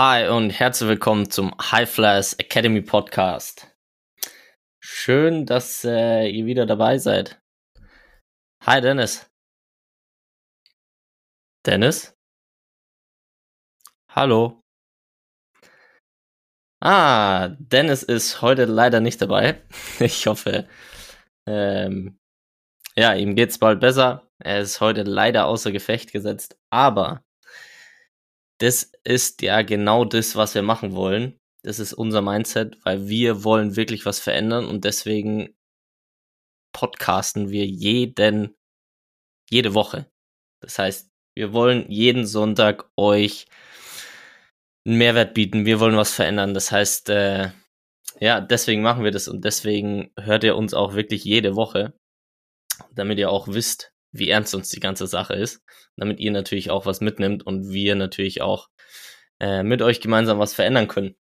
Hi und herzlich willkommen zum High Flyers Academy Podcast. Schön, dass äh, ihr wieder dabei seid. Hi Dennis. Dennis? Hallo. Ah, Dennis ist heute leider nicht dabei. Ich hoffe, ähm, ja, ihm geht's bald besser. Er ist heute leider außer Gefecht gesetzt, aber das ist ja genau das, was wir machen wollen. Das ist unser Mindset, weil wir wollen wirklich was verändern und deswegen podcasten wir jeden, jede Woche. Das heißt, wir wollen jeden Sonntag euch einen Mehrwert bieten. Wir wollen was verändern. Das heißt, äh, ja, deswegen machen wir das und deswegen hört ihr uns auch wirklich jede Woche, damit ihr auch wisst, wie ernst uns die ganze Sache ist, damit ihr natürlich auch was mitnimmt und wir natürlich auch äh, mit euch gemeinsam was verändern können.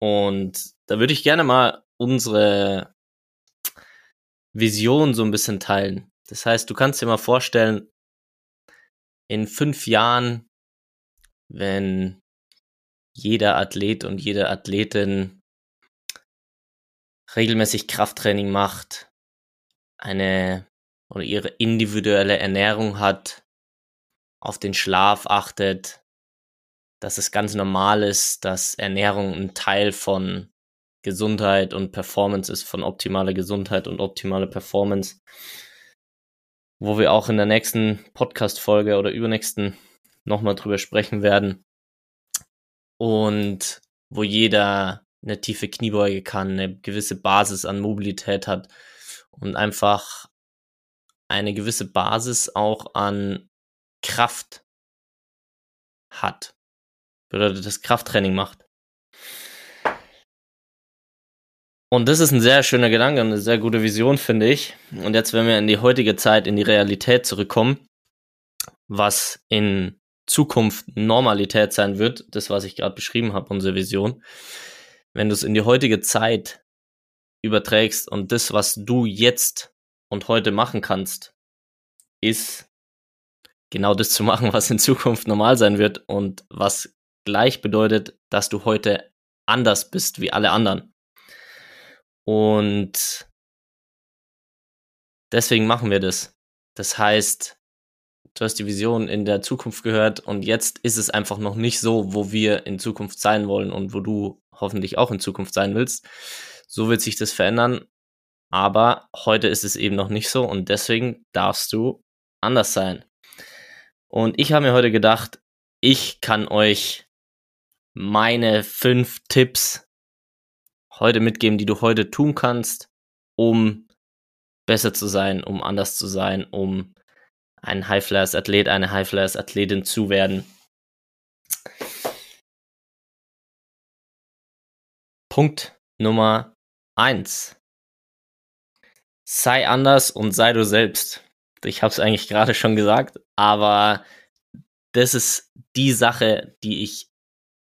Und da würde ich gerne mal unsere Vision so ein bisschen teilen. Das heißt, du kannst dir mal vorstellen, in fünf Jahren, wenn jeder Athlet und jede Athletin regelmäßig Krafttraining macht, eine oder ihre individuelle Ernährung hat, auf den Schlaf achtet, dass es ganz normal ist, dass Ernährung ein Teil von Gesundheit und Performance ist, von optimaler Gesundheit und optimaler Performance, wo wir auch in der nächsten Podcast-Folge oder übernächsten nochmal drüber sprechen werden. Und wo jeder eine tiefe Kniebeuge kann, eine gewisse Basis an Mobilität hat und einfach eine gewisse Basis auch an Kraft hat. Bedeutet, das Krafttraining macht. Und das ist ein sehr schöner Gedanke und eine sehr gute Vision, finde ich. Und jetzt, wenn wir in die heutige Zeit, in die Realität zurückkommen, was in Zukunft Normalität sein wird, das, was ich gerade beschrieben habe, unsere Vision, wenn du es in die heutige Zeit überträgst und das, was du jetzt und heute machen kannst, ist genau das zu machen, was in Zukunft normal sein wird und was gleich bedeutet, dass du heute anders bist wie alle anderen. Und deswegen machen wir das. Das heißt, du hast die Vision in der Zukunft gehört und jetzt ist es einfach noch nicht so, wo wir in Zukunft sein wollen und wo du hoffentlich auch in Zukunft sein willst. So wird sich das verändern aber heute ist es eben noch nicht so und deswegen darfst du anders sein. Und ich habe mir heute gedacht, ich kann euch meine fünf Tipps heute mitgeben, die du heute tun kannst, um besser zu sein, um anders zu sein, um ein High-Flyers-Athlet, eine High-Flyers-Athletin zu werden. Punkt Nummer eins sei anders und sei du selbst. Ich habe es eigentlich gerade schon gesagt, aber das ist die Sache, die ich,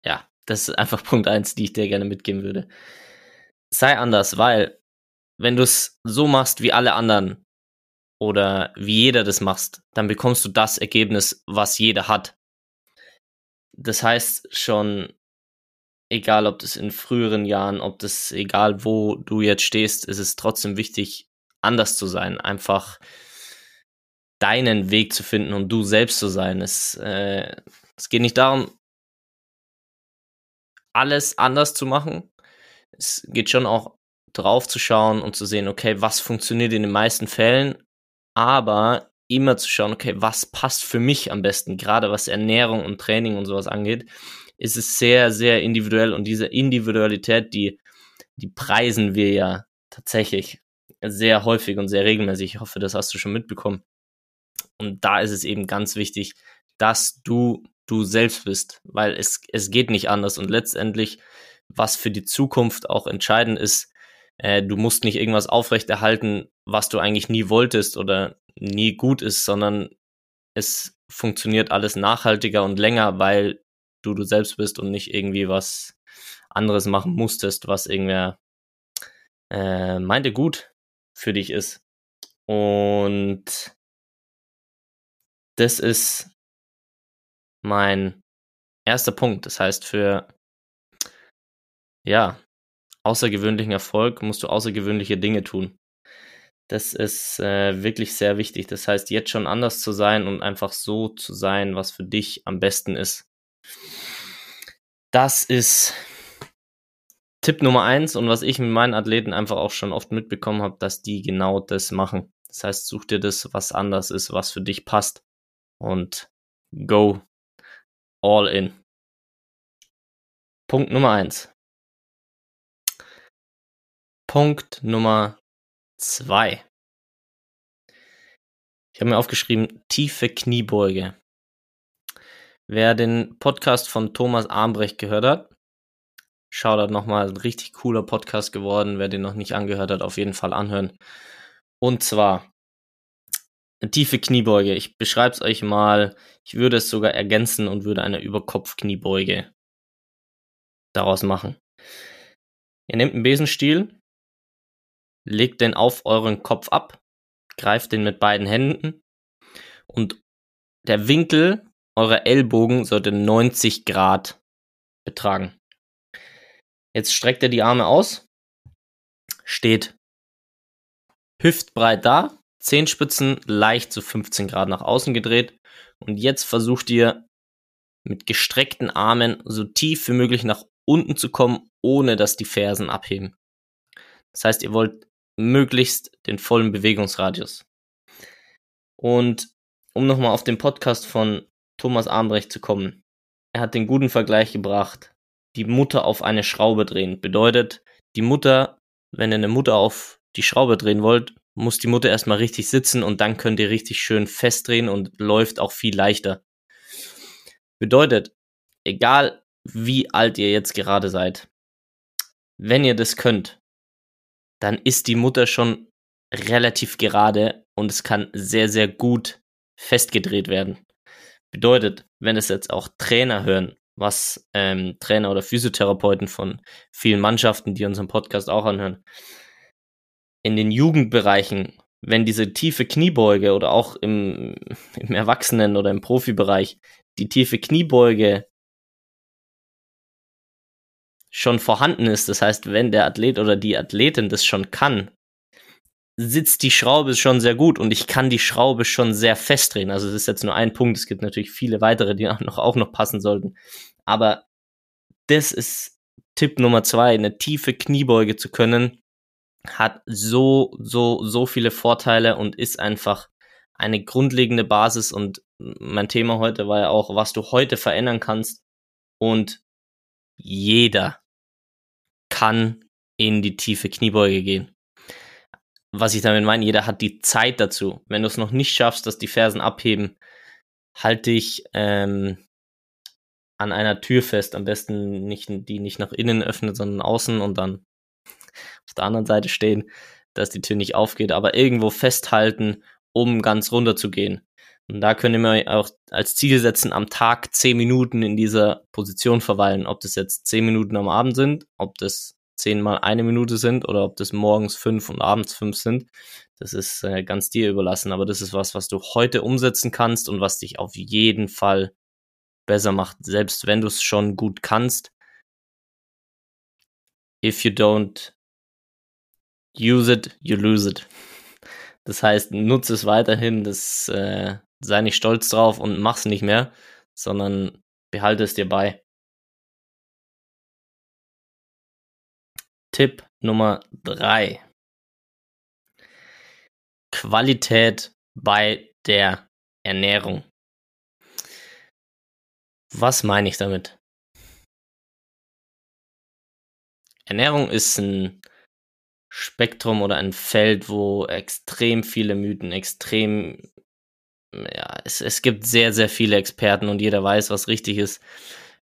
ja, das ist einfach Punkt eins, die ich dir gerne mitgeben würde. Sei anders, weil wenn du es so machst wie alle anderen oder wie jeder das machst, dann bekommst du das Ergebnis, was jeder hat. Das heißt schon, egal ob das in früheren Jahren, ob das egal wo du jetzt stehst, ist es trotzdem wichtig, anders zu sein, einfach deinen Weg zu finden und du selbst zu sein. Es, äh, es geht nicht darum, alles anders zu machen. Es geht schon auch drauf zu schauen und zu sehen, okay, was funktioniert in den meisten Fällen, aber immer zu schauen, okay, was passt für mich am besten, gerade was Ernährung und Training und sowas angeht, ist es sehr, sehr individuell und diese Individualität, die, die preisen wir ja tatsächlich sehr häufig und sehr regelmäßig. Ich hoffe, das hast du schon mitbekommen. Und da ist es eben ganz wichtig, dass du du selbst bist, weil es, es geht nicht anders. Und letztendlich, was für die Zukunft auch entscheidend ist, äh, du musst nicht irgendwas aufrechterhalten, was du eigentlich nie wolltest oder nie gut ist, sondern es funktioniert alles nachhaltiger und länger, weil du du selbst bist und nicht irgendwie was anderes machen musstest, was irgendwer äh, meinte gut für dich ist. Und das ist mein erster Punkt. Das heißt, für ja, außergewöhnlichen Erfolg musst du außergewöhnliche Dinge tun. Das ist äh, wirklich sehr wichtig. Das heißt, jetzt schon anders zu sein und einfach so zu sein, was für dich am besten ist. Das ist Tipp Nummer eins und was ich mit meinen Athleten einfach auch schon oft mitbekommen habe, dass die genau das machen. Das heißt, such dir das, was anders ist, was für dich passt und go all in. Punkt Nummer eins. Punkt Nummer zwei. Ich habe mir aufgeschrieben, tiefe Kniebeuge. Wer den Podcast von Thomas Armbrecht gehört hat, Shoutout nochmal, ein richtig cooler Podcast geworden. Wer den noch nicht angehört hat, auf jeden Fall anhören. Und zwar eine tiefe Kniebeuge. Ich beschreibe es euch mal. Ich würde es sogar ergänzen und würde eine Überkopf-Kniebeuge daraus machen. Ihr nehmt einen Besenstiel, legt den auf euren Kopf ab, greift den mit beiden Händen und der Winkel eurer Ellbogen sollte 90 Grad betragen. Jetzt streckt er die Arme aus, steht hüftbreit da, Zehenspitzen leicht zu 15 Grad nach außen gedreht und jetzt versucht ihr mit gestreckten Armen so tief wie möglich nach unten zu kommen, ohne dass die Fersen abheben. Das heißt, ihr wollt möglichst den vollen Bewegungsradius. Und um nochmal auf den Podcast von Thomas Armbrecht zu kommen, er hat den guten Vergleich gebracht die Mutter auf eine Schraube drehen. Bedeutet, die Mutter, wenn ihr eine Mutter auf die Schraube drehen wollt, muss die Mutter erstmal richtig sitzen und dann könnt ihr richtig schön festdrehen und läuft auch viel leichter. Bedeutet, egal wie alt ihr jetzt gerade seid, wenn ihr das könnt, dann ist die Mutter schon relativ gerade und es kann sehr, sehr gut festgedreht werden. Bedeutet, wenn es jetzt auch Trainer hören was ähm, Trainer oder Physiotherapeuten von vielen Mannschaften, die unseren Podcast auch anhören, in den Jugendbereichen, wenn diese tiefe Kniebeuge oder auch im, im Erwachsenen- oder im Profibereich die tiefe Kniebeuge schon vorhanden ist, das heißt, wenn der Athlet oder die Athletin das schon kann, sitzt die Schraube schon sehr gut und ich kann die Schraube schon sehr festdrehen. Also es ist jetzt nur ein Punkt. Es gibt natürlich viele weitere, die auch noch, auch noch passen sollten. Aber das ist Tipp Nummer zwei. Eine tiefe Kniebeuge zu können, hat so, so, so viele Vorteile und ist einfach eine grundlegende Basis. Und mein Thema heute war ja auch, was du heute verändern kannst. Und jeder kann in die tiefe Kniebeuge gehen was ich damit meine, jeder hat die Zeit dazu. Wenn du es noch nicht schaffst, dass die Fersen abheben, halte dich ähm, an einer Tür fest. Am besten nicht, die nicht nach innen öffnet, sondern außen und dann auf der anderen Seite stehen, dass die Tür nicht aufgeht, aber irgendwo festhalten, um ganz runter zu gehen. Und da könnt ihr mir auch als Ziel setzen, am Tag zehn Minuten in dieser Position verweilen. Ob das jetzt zehn Minuten am Abend sind, ob das zehnmal eine Minute sind oder ob das morgens fünf und abends fünf sind. Das ist äh, ganz dir überlassen, aber das ist was, was du heute umsetzen kannst und was dich auf jeden Fall besser macht, selbst wenn du es schon gut kannst. If you don't use it, you lose it. Das heißt, nutze es weiterhin, das äh, sei nicht stolz drauf und mach's nicht mehr, sondern behalte es dir bei. Tipp Nummer drei. Qualität bei der Ernährung. Was meine ich damit? Ernährung ist ein Spektrum oder ein Feld, wo extrem viele Mythen, extrem, ja, es, es gibt sehr, sehr viele Experten und jeder weiß, was richtig ist.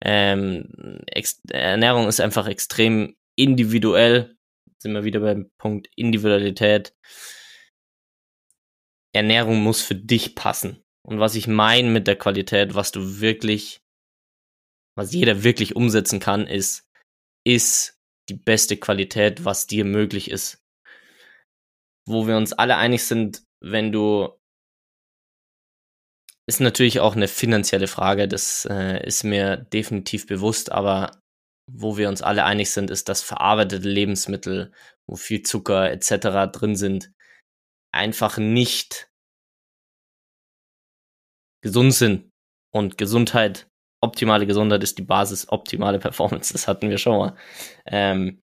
Ähm, Ernährung ist einfach extrem individuell, sind wir wieder beim Punkt Individualität. Ernährung muss für dich passen. Und was ich meine mit der Qualität, was du wirklich, was jeder wirklich umsetzen kann, ist, ist die beste Qualität, was dir möglich ist. Wo wir uns alle einig sind, wenn du, ist natürlich auch eine finanzielle Frage, das äh, ist mir definitiv bewusst, aber wo wir uns alle einig sind, ist, dass verarbeitete Lebensmittel, wo viel Zucker etc. drin sind, einfach nicht gesund sind. Und Gesundheit, optimale Gesundheit ist die Basis, optimale Performance. Das hatten wir schon mal. Ähm,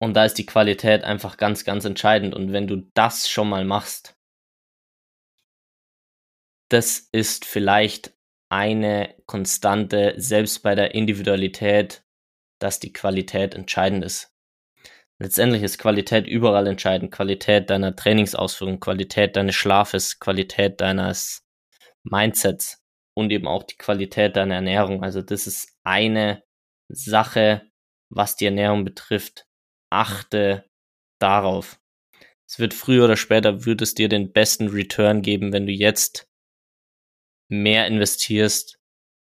und da ist die Qualität einfach ganz, ganz entscheidend. Und wenn du das schon mal machst, das ist vielleicht eine Konstante, selbst bei der Individualität, dass die Qualität entscheidend ist. Letztendlich ist Qualität überall entscheidend. Qualität deiner Trainingsausführung, Qualität deines Schlafes, Qualität deines Mindsets und eben auch die Qualität deiner Ernährung. Also das ist eine Sache, was die Ernährung betrifft. Achte darauf. Es wird früher oder später wird es dir den besten Return geben, wenn du jetzt mehr investierst,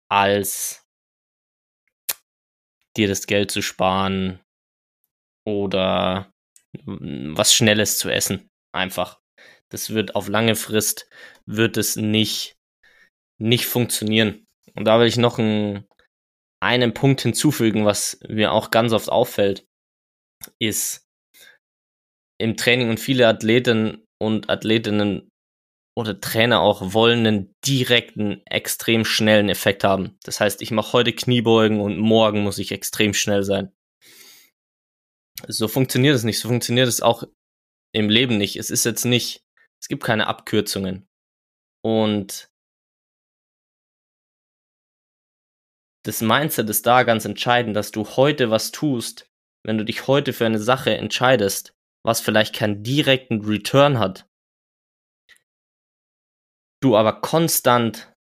als dir das Geld zu sparen oder was Schnelles zu essen. Einfach. Das wird auf lange Frist, wird es nicht, nicht funktionieren. Und da will ich noch einen, einen Punkt hinzufügen, was mir auch ganz oft auffällt, ist im Training und viele Athleten und Athletinnen oder Trainer auch wollen einen direkten, extrem schnellen Effekt haben. Das heißt, ich mache heute Kniebeugen und morgen muss ich extrem schnell sein. So funktioniert es nicht. So funktioniert es auch im Leben nicht. Es ist jetzt nicht, es gibt keine Abkürzungen. Und das Mindset ist da ganz entscheidend, dass du heute was tust, wenn du dich heute für eine Sache entscheidest, was vielleicht keinen direkten Return hat, du aber konstant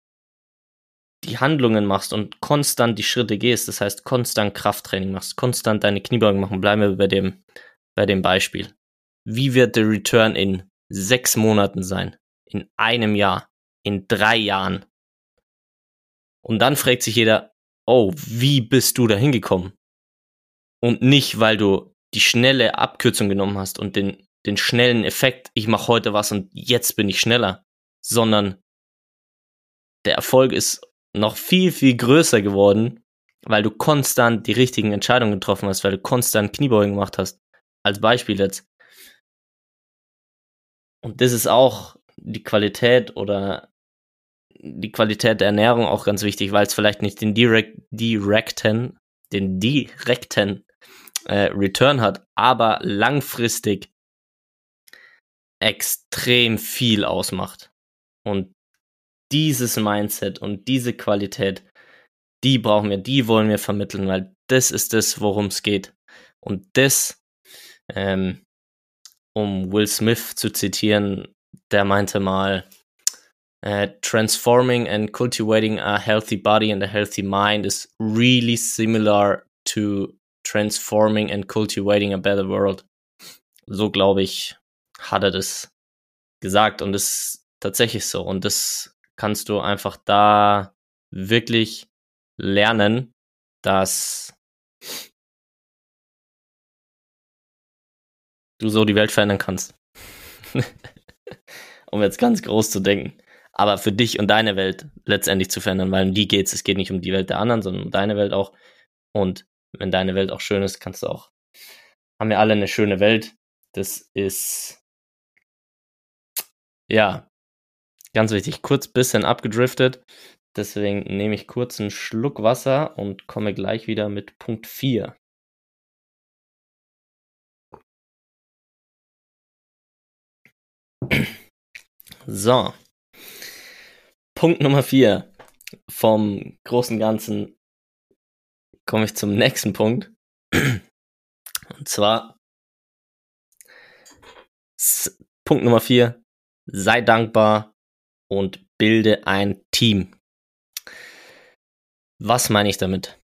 die Handlungen machst und konstant die Schritte gehst, das heißt konstant Krafttraining machst, konstant deine Kniebeugen machen, bleiben wir bei dem, bei dem Beispiel. Wie wird der Return in sechs Monaten sein? In einem Jahr? In drei Jahren? Und dann fragt sich jeder, oh, wie bist du da hingekommen? Und nicht, weil du die schnelle Abkürzung genommen hast und den, den schnellen Effekt, ich mache heute was und jetzt bin ich schneller sondern der Erfolg ist noch viel, viel größer geworden, weil du konstant die richtigen Entscheidungen getroffen hast, weil du konstant Kniebeugen gemacht hast. Als Beispiel jetzt. Und das ist auch die Qualität oder die Qualität der Ernährung auch ganz wichtig, weil es vielleicht nicht den direkt, direkten, den direkten äh, Return hat, aber langfristig extrem viel ausmacht. Und dieses Mindset und diese Qualität, die brauchen wir, die wollen wir vermitteln, weil das ist das, worum es geht. Und das, ähm, um Will Smith zu zitieren, der meinte mal, uh, transforming and cultivating a healthy body and a healthy mind is really similar to transforming and cultivating a better world. So glaube ich, hat er das gesagt und es tatsächlich so. Und das kannst du einfach da wirklich lernen, dass du so die Welt verändern kannst. um jetzt ganz groß zu denken. Aber für dich und deine Welt letztendlich zu verändern, weil um die geht's. Es geht nicht um die Welt der anderen, sondern um deine Welt auch. Und wenn deine Welt auch schön ist, kannst du auch. Haben wir alle eine schöne Welt. Das ist ja Ganz wichtig, kurz bisschen abgedriftet. Deswegen nehme ich kurz einen Schluck Wasser und komme gleich wieder mit Punkt 4. So. Punkt Nummer 4 vom großen Ganzen komme ich zum nächsten Punkt. Und zwar Punkt Nummer 4. Sei dankbar und bilde ein Team. Was meine ich damit?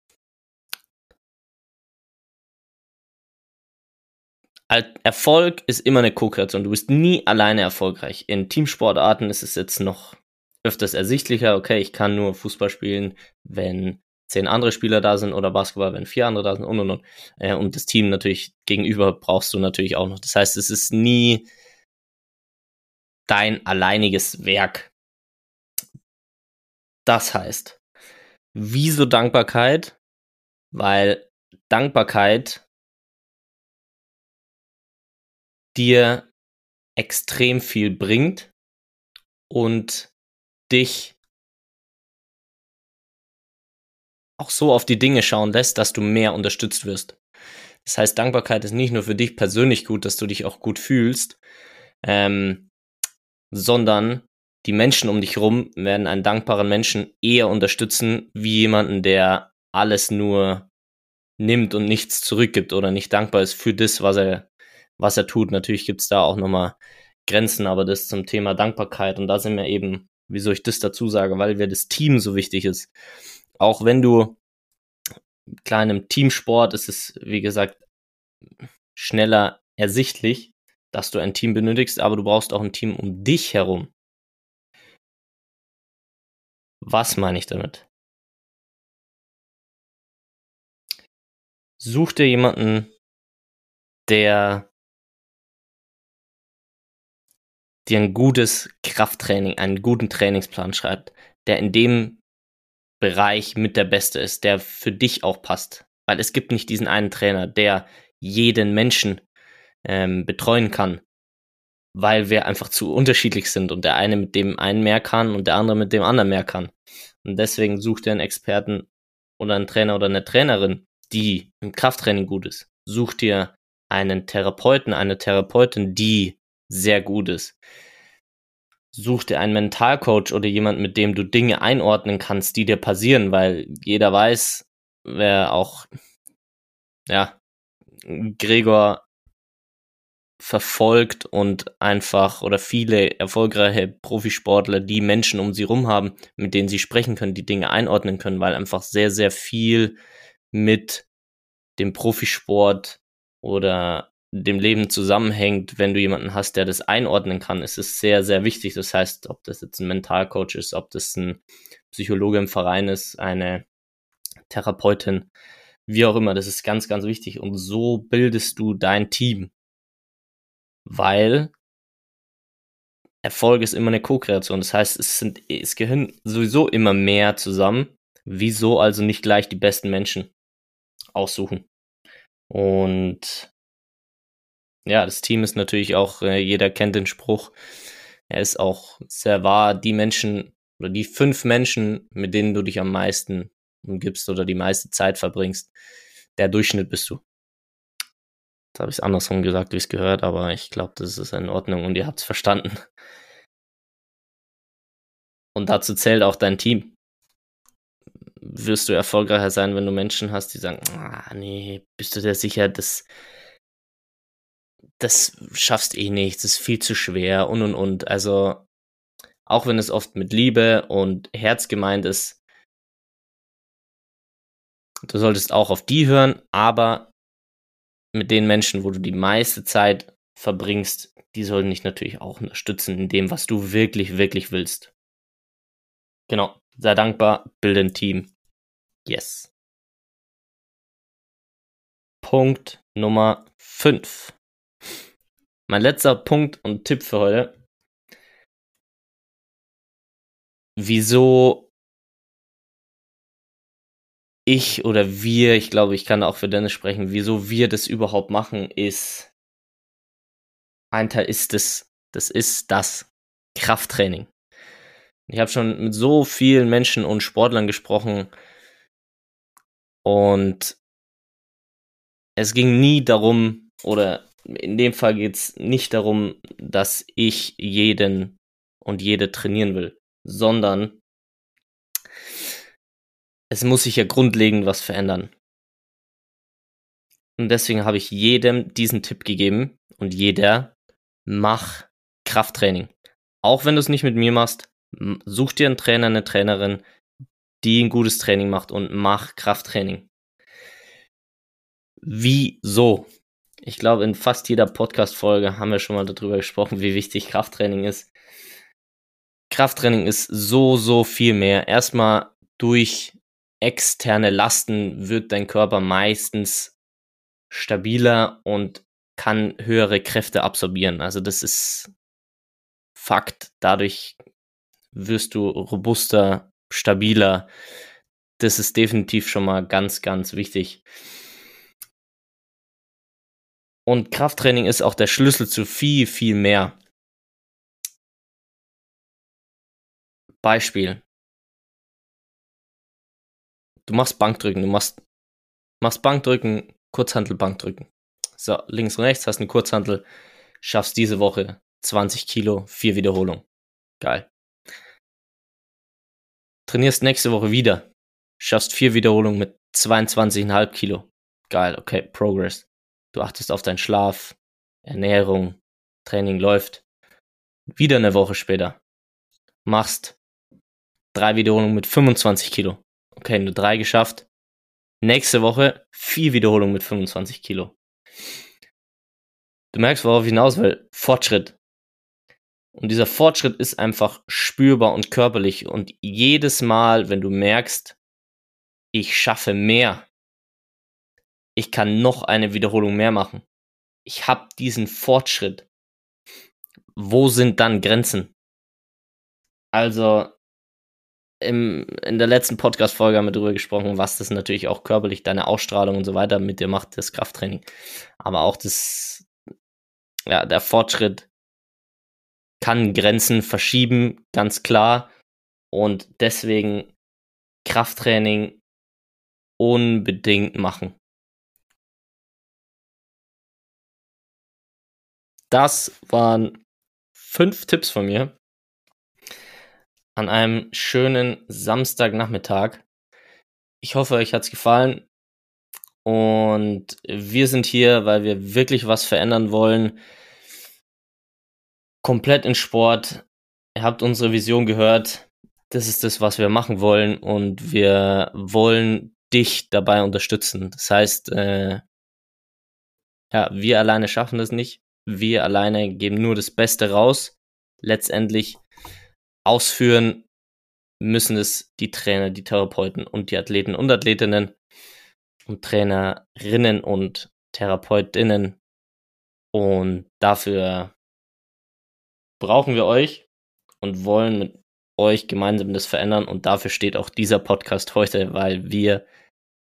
Erfolg ist immer eine Co-Kreation. Du bist nie alleine erfolgreich. In Teamsportarten ist es jetzt noch öfters ersichtlicher. Okay, ich kann nur Fußball spielen, wenn zehn andere Spieler da sind oder Basketball, wenn vier andere da sind und und und. Äh, und das Team natürlich gegenüber brauchst du natürlich auch noch. Das heißt, es ist nie dein alleiniges Werk. Das heißt, wieso Dankbarkeit weil Dankbarkeit dir extrem viel bringt und dich auch so auf die Dinge schauen lässt, dass du mehr unterstützt wirst. Das heißt, Dankbarkeit ist nicht nur für dich persönlich gut, dass du dich auch gut fühlst, ähm, sondern die Menschen um dich herum werden einen dankbaren Menschen eher unterstützen, wie jemanden, der alles nur nimmt und nichts zurückgibt oder nicht dankbar ist für das, was er, was er tut. Natürlich gibt es da auch nochmal Grenzen, aber das zum Thema Dankbarkeit und da sind wir eben, wieso ich das dazu sage, weil wir das Team so wichtig ist. Auch wenn du klar in einem Teamsport ist es, wie gesagt, schneller ersichtlich, dass du ein Team benötigst, aber du brauchst auch ein Team um dich herum. Was meine ich damit? Such dir jemanden, der dir ein gutes Krafttraining, einen guten Trainingsplan schreibt, der in dem Bereich mit der Beste ist, der für dich auch passt. Weil es gibt nicht diesen einen Trainer, der jeden Menschen ähm, betreuen kann, weil wir einfach zu unterschiedlich sind und der eine mit dem einen mehr kann und der andere mit dem anderen mehr kann. Und deswegen sucht er einen Experten oder einen Trainer oder eine Trainerin, die im Krafttraining gut ist. Such dir einen Therapeuten, eine Therapeutin, die sehr gut ist. Such dir einen Mentalcoach oder jemand, mit dem du Dinge einordnen kannst, die dir passieren, weil jeder weiß, wer auch, ja, Gregor verfolgt und einfach oder viele erfolgreiche Profisportler, die Menschen um sie rum haben, mit denen sie sprechen können, die Dinge einordnen können, weil einfach sehr, sehr viel mit dem Profisport oder dem Leben zusammenhängt, wenn du jemanden hast, der das einordnen kann, ist es sehr, sehr wichtig. Das heißt, ob das jetzt ein Mentalcoach ist, ob das ein Psychologe im Verein ist, eine Therapeutin, wie auch immer, das ist ganz, ganz wichtig. Und so bildest du dein Team weil Erfolg ist immer eine Co-Kreation. Das heißt, es sind, es gehören sowieso immer mehr zusammen. Wieso also nicht gleich die besten Menschen aussuchen? Und ja, das Team ist natürlich auch, äh, jeder kennt den Spruch. Er ist auch sehr wahr. Die Menschen oder die fünf Menschen, mit denen du dich am meisten umgibst oder die meiste Zeit verbringst, der Durchschnitt bist du. Jetzt habe ich es andersrum gesagt, wie es gehört, aber ich glaube, das ist in Ordnung und ihr habt es verstanden. Und dazu zählt auch dein Team. Wirst du erfolgreicher sein, wenn du Menschen hast, die sagen, ah, nee, bist du dir sicher, das, das schaffst eh nicht, das ist viel zu schwer und und und. Also, auch wenn es oft mit Liebe und Herz gemeint ist, du solltest auch auf die hören, aber mit den Menschen, wo du die meiste Zeit verbringst, die sollen dich natürlich auch unterstützen in dem, was du wirklich, wirklich willst. Genau. Sei dankbar, bilde ein Team. Yes. Punkt Nummer 5. Mein letzter Punkt und Tipp für heute. Wieso ich oder wir, ich glaube, ich kann auch für Dennis sprechen, wieso wir das überhaupt machen, ist ein Teil ist das, das ist das Krafttraining. Ich habe schon mit so vielen Menschen und Sportlern gesprochen und es ging nie darum, oder in dem Fall geht es nicht darum, dass ich jeden und jede trainieren will, sondern es muss sich ja grundlegend was verändern. Und deswegen habe ich jedem diesen Tipp gegeben und jeder, mach Krafttraining. Auch wenn du es nicht mit mir machst, such dir einen Trainer, eine Trainerin, die ein gutes Training macht und mach Krafttraining. Wieso? Ich glaube, in fast jeder Podcast-Folge haben wir schon mal darüber gesprochen, wie wichtig Krafttraining ist. Krafttraining ist so, so viel mehr. Erstmal durch externe Lasten wird dein Körper meistens stabiler und kann höhere Kräfte absorbieren. Also das ist Fakt. Dadurch wirst du robuster, stabiler. das ist definitiv schon mal ganz, ganz wichtig. Und Krafttraining ist auch der Schlüssel zu viel, viel mehr. Beispiel. Du machst Bankdrücken, du machst, machst Bankdrücken, Kurzhantel Bankdrücken. So, links und rechts hast eine Kurzhantel, schaffst diese Woche 20 Kilo, vier Wiederholungen. Geil. Trainierst nächste Woche wieder, schaffst vier Wiederholungen mit 22,5 Kilo. Geil, okay, Progress. Du achtest auf deinen Schlaf, Ernährung, Training läuft. Wieder eine Woche später machst drei Wiederholungen mit 25 Kilo. Okay, nur drei geschafft. Nächste Woche vier Wiederholungen mit 25 Kilo. Du merkst, worauf ich hinaus will. Fortschritt. Und dieser Fortschritt ist einfach spürbar und körperlich. Und jedes Mal, wenn du merkst, ich schaffe mehr, ich kann noch eine Wiederholung mehr machen, ich habe diesen Fortschritt, wo sind dann Grenzen? Also, im, in der letzten Podcast-Folge haben wir darüber gesprochen, was das natürlich auch körperlich, deine Ausstrahlung und so weiter mit dir macht, das Krafttraining. Aber auch das, ja, der Fortschritt kann Grenzen verschieben, ganz klar. Und deswegen Krafttraining unbedingt machen. Das waren fünf Tipps von mir, an einem schönen Samstagnachmittag. Ich hoffe, euch hat's gefallen. Und wir sind hier, weil wir wirklich was verändern wollen. Komplett in Sport. Ihr habt unsere Vision gehört. Das ist das, was wir machen wollen. Und wir wollen dich dabei unterstützen. Das heißt, äh, ja, wir alleine schaffen das nicht. Wir alleine geben nur das Beste raus. Letztendlich ausführen müssen es die Trainer, die Therapeuten und die Athleten und Athletinnen und Trainerinnen und Therapeutinnen. Und dafür brauchen wir euch und wollen mit euch gemeinsam das verändern. Und dafür steht auch dieser Podcast heute, weil wir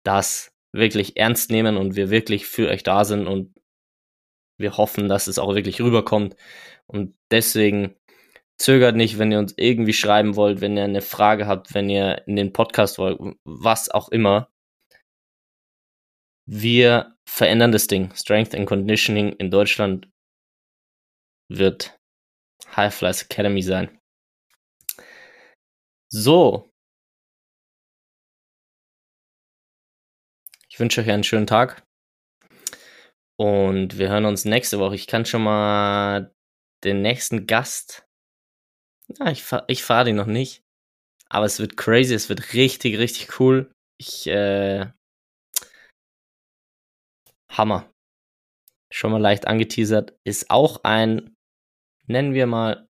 das wirklich ernst nehmen und wir wirklich für euch da sind und wir hoffen, dass es auch wirklich rüberkommt. Und deswegen Zögert nicht, wenn ihr uns irgendwie schreiben wollt, wenn ihr eine Frage habt, wenn ihr in den Podcast wollt, was auch immer. Wir verändern das Ding. Strength and Conditioning in Deutschland wird High Flies Academy sein. So. Ich wünsche euch einen schönen Tag. Und wir hören uns nächste Woche. Ich kann schon mal den nächsten Gast ja, ich, fahr, ich fahre den noch nicht. Aber es wird crazy, es wird richtig, richtig cool. Ich, äh, Hammer. Schon mal leicht angeteasert. Ist auch ein, nennen wir mal,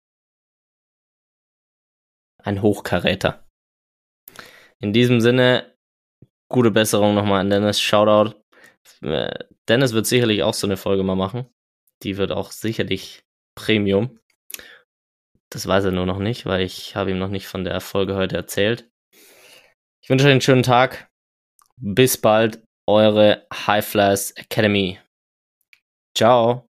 ein Hochkaräter. In diesem Sinne, gute Besserung nochmal an Dennis. Shoutout. Äh, Dennis wird sicherlich auch so eine Folge mal machen. Die wird auch sicherlich Premium. Das weiß er nur noch nicht, weil ich habe ihm noch nicht von der Folge heute erzählt. Ich wünsche euch einen schönen Tag. Bis bald, eure High Flash Academy. Ciao.